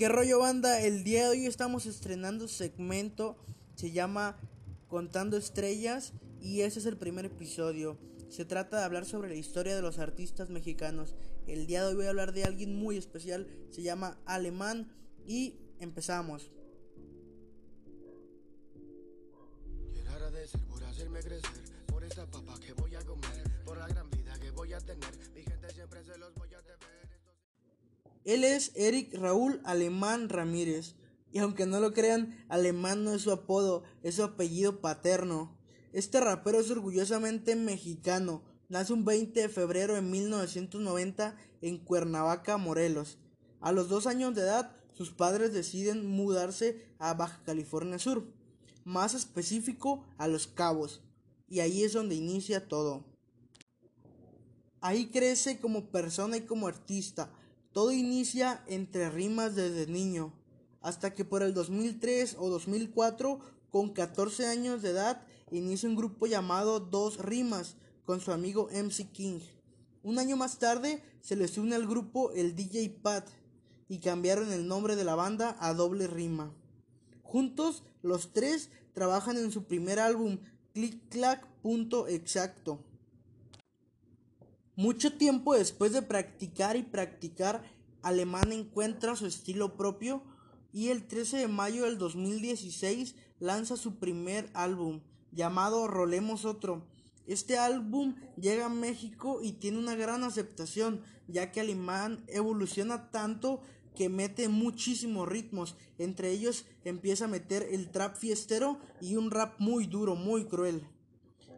¿Qué rollo banda? El día de hoy estamos estrenando segmento, se llama Contando Estrellas y ese es el primer episodio. Se trata de hablar sobre la historia de los artistas mexicanos. El día de hoy voy a hablar de alguien muy especial, se llama Alemán y empezamos. por esa papa que voy a comer, por la gran vida que voy a tener, mi gente siempre se los voy a él es Eric Raúl Alemán Ramírez. Y aunque no lo crean, Alemán no es su apodo, es su apellido paterno. Este rapero es orgullosamente mexicano. Nace un 20 de febrero de 1990 en Cuernavaca, Morelos. A los dos años de edad, sus padres deciden mudarse a Baja California Sur, más específico a Los Cabos, y ahí es donde inicia todo. Ahí crece como persona y como artista, todo inicia entre rimas desde niño, hasta que por el 2003 o 2004, con 14 años de edad, inicia un grupo llamado Dos Rimas con su amigo MC King. Un año más tarde se les une al grupo el DJ Pat y cambiaron el nombre de la banda a Doble Rima. Juntos, los tres trabajan en su primer álbum, Click Clack Punto Exacto. Mucho tiempo después de practicar y practicar, Alemán encuentra su estilo propio y el 13 de mayo del 2016 lanza su primer álbum llamado Rolemos Otro. Este álbum llega a México y tiene una gran aceptación ya que Alemán evoluciona tanto que mete muchísimos ritmos, entre ellos empieza a meter el trap fiestero y un rap muy duro, muy cruel.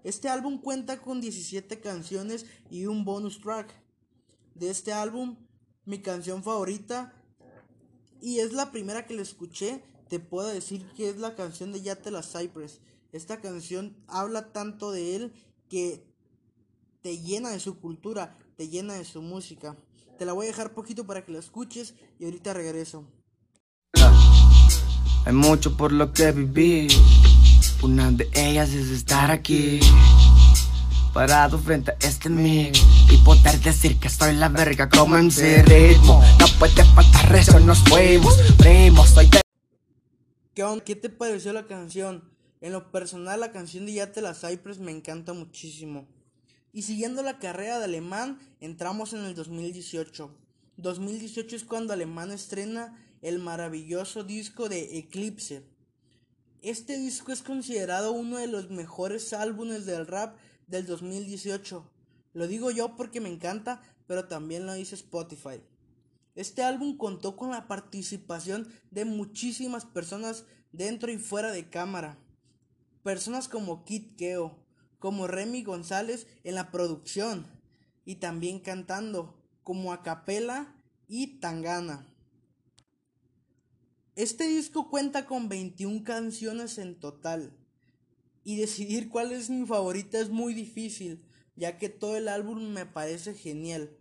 Este álbum cuenta con 17 canciones y un bonus track. De este álbum, mi canción favorita, y es la primera que le escuché, te puedo decir que es la canción de Yatela Cypress. Esta canción habla tanto de él que te llena de su cultura, te llena de su música. Te la voy a dejar poquito para que la escuches y ahorita regreso. Hay mucho por lo que vivir. Ellas es estar aquí, parado frente a este y poder decir que soy la verga como en ese ritmo. No faltar eso, nos fuimos, primos, soy de... ¿Qué, ¿Qué te pareció la canción? En lo personal, la canción de Ya te la Cypress me encanta muchísimo. Y siguiendo la carrera de Alemán, entramos en el 2018. 2018 es cuando Alemán estrena el maravilloso disco de Eclipse este disco es considerado uno de los mejores álbumes del rap del 2018. Lo digo yo porque me encanta, pero también lo dice Spotify. Este álbum contó con la participación de muchísimas personas dentro y fuera de cámara. Personas como Kit Keo, como Remy González en la producción y también cantando, como Acapela y Tangana. Este disco cuenta con 21 canciones en total. Y decidir cuál es mi favorita es muy difícil, ya que todo el álbum me parece genial.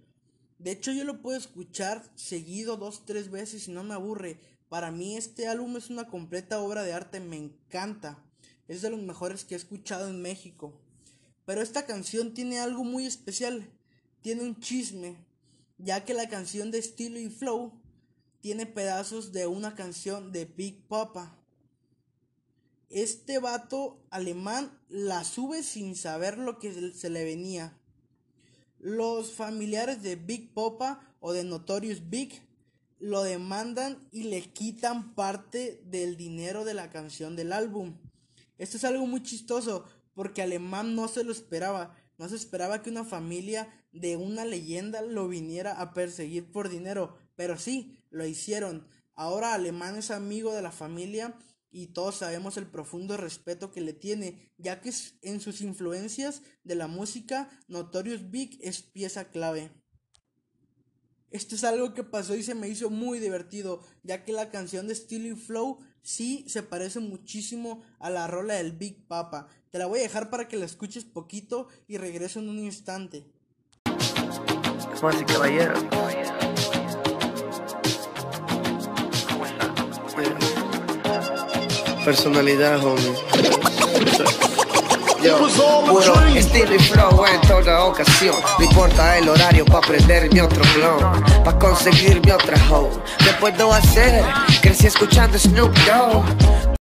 De hecho yo lo puedo escuchar seguido dos, tres veces y no me aburre. Para mí este álbum es una completa obra de arte, me encanta. Es de los mejores que he escuchado en México. Pero esta canción tiene algo muy especial. Tiene un chisme, ya que la canción de estilo y flow tiene pedazos de una canción de Big Papa. Este vato alemán la sube sin saber lo que se le venía. Los familiares de Big Papa o de Notorious Big lo demandan y le quitan parte del dinero de la canción del álbum. Esto es algo muy chistoso porque Alemán no se lo esperaba. No se esperaba que una familia de una leyenda lo viniera a perseguir por dinero. Pero sí, lo hicieron. Ahora Alemán es amigo de la familia y todos sabemos el profundo respeto que le tiene, ya que en sus influencias de la música Notorious Big es pieza clave. Esto es algo que pasó y se me hizo muy divertido, ya que la canción de Steely Flow sí se parece muchísimo a la rola del Big Papa. Te la voy a dejar para que la escuches poquito y regreso en un instante. Personalidad, homie. Yo, puro estilo y flow en toda ocasión. No importa el horario pa' aprender mi otro clon. Pa' conseguir mi otra hoe. ¿qué puedo hacer? Crecí escuchando Snoop Dogg.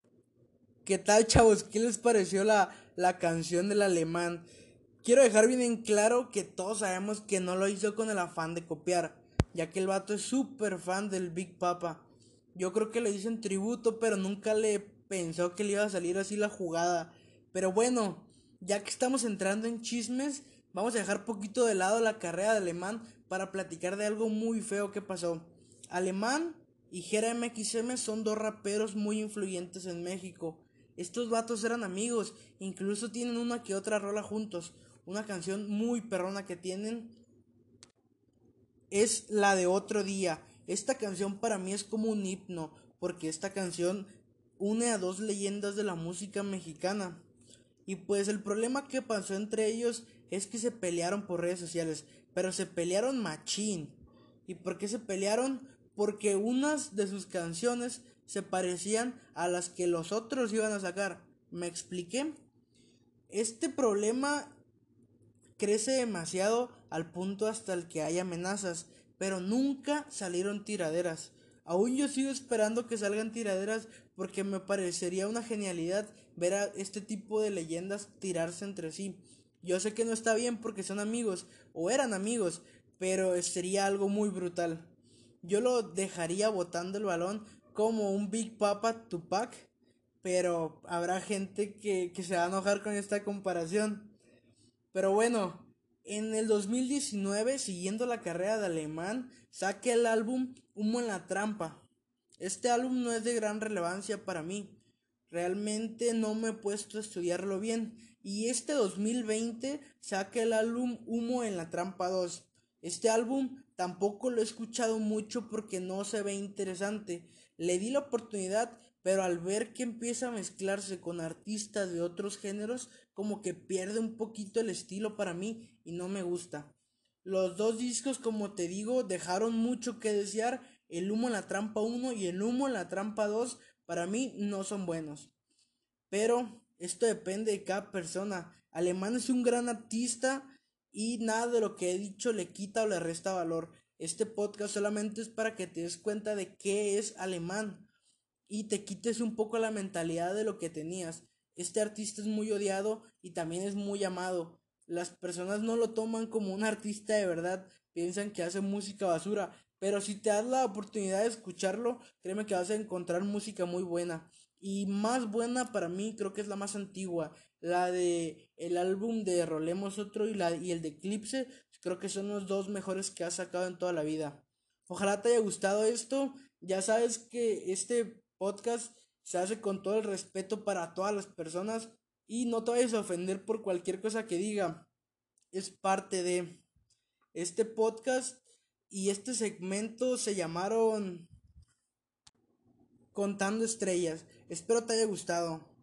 ¿Qué tal, chavos? ¿Qué les pareció la, la canción del alemán? Quiero dejar bien en claro que todos sabemos que no lo hizo con el afán de copiar, ya que el vato es súper fan del Big Papa. Yo creo que le hizo en tributo, pero nunca le pensó que le iba a salir así la jugada. Pero bueno, ya que estamos entrando en chismes, vamos a dejar poquito de lado la carrera de Alemán para platicar de algo muy feo que pasó. Alemán y Jera MXM son dos raperos muy influyentes en México. Estos vatos eran amigos, incluso tienen una que otra rola juntos. Una canción muy perrona que tienen es la de otro día. Esta canción para mí es como un himno, porque esta canción une a dos leyendas de la música mexicana. Y pues el problema que pasó entre ellos es que se pelearon por redes sociales, pero se pelearon machín. ¿Y por qué se pelearon? Porque unas de sus canciones se parecían a las que los otros iban a sacar. ¿Me expliqué? Este problema crece demasiado al punto hasta el que hay amenazas, pero nunca salieron tiraderas. Aún yo sigo esperando que salgan tiraderas porque me parecería una genialidad ver a este tipo de leyendas tirarse entre sí. Yo sé que no está bien porque son amigos o eran amigos, pero sería algo muy brutal. Yo lo dejaría botando el balón como un Big Papa Tupac, pero habrá gente que, que se va a enojar con esta comparación. Pero bueno, en el 2019, siguiendo la carrera de Alemán, saqué el álbum Humo en la Trampa. Este álbum no es de gran relevancia para mí. Realmente no me he puesto a estudiarlo bien. Y este 2020 saqué el álbum Humo en la Trampa 2. Este álbum tampoco lo he escuchado mucho porque no se ve interesante. Le di la oportunidad, pero al ver que empieza a mezclarse con artistas de otros géneros, como que pierde un poquito el estilo para mí y no me gusta. Los dos discos, como te digo, dejaron mucho que desear. El humo en la trampa 1 y el humo en la trampa 2 para mí no son buenos. Pero esto depende de cada persona. Alemán es un gran artista y nada de lo que he dicho le quita o le resta valor. Este podcast solamente es para que te des cuenta de qué es alemán y te quites un poco la mentalidad de lo que tenías. Este artista es muy odiado y también es muy amado. Las personas no lo toman como un artista de verdad, piensan que hace música basura, pero si te das la oportunidad de escucharlo, créeme que vas a encontrar música muy buena. Y más buena para mí creo que es la más antigua, la de el álbum de Rolemos Otro y, la, y el de Eclipse, creo que son los dos mejores que ha sacado en toda la vida. Ojalá te haya gustado esto, ya sabes que este podcast se hace con todo el respeto para todas las personas y no te vayas a ofender por cualquier cosa que diga. Es parte de este podcast y este segmento se llamaron Contando Estrellas. Espero te haya gustado.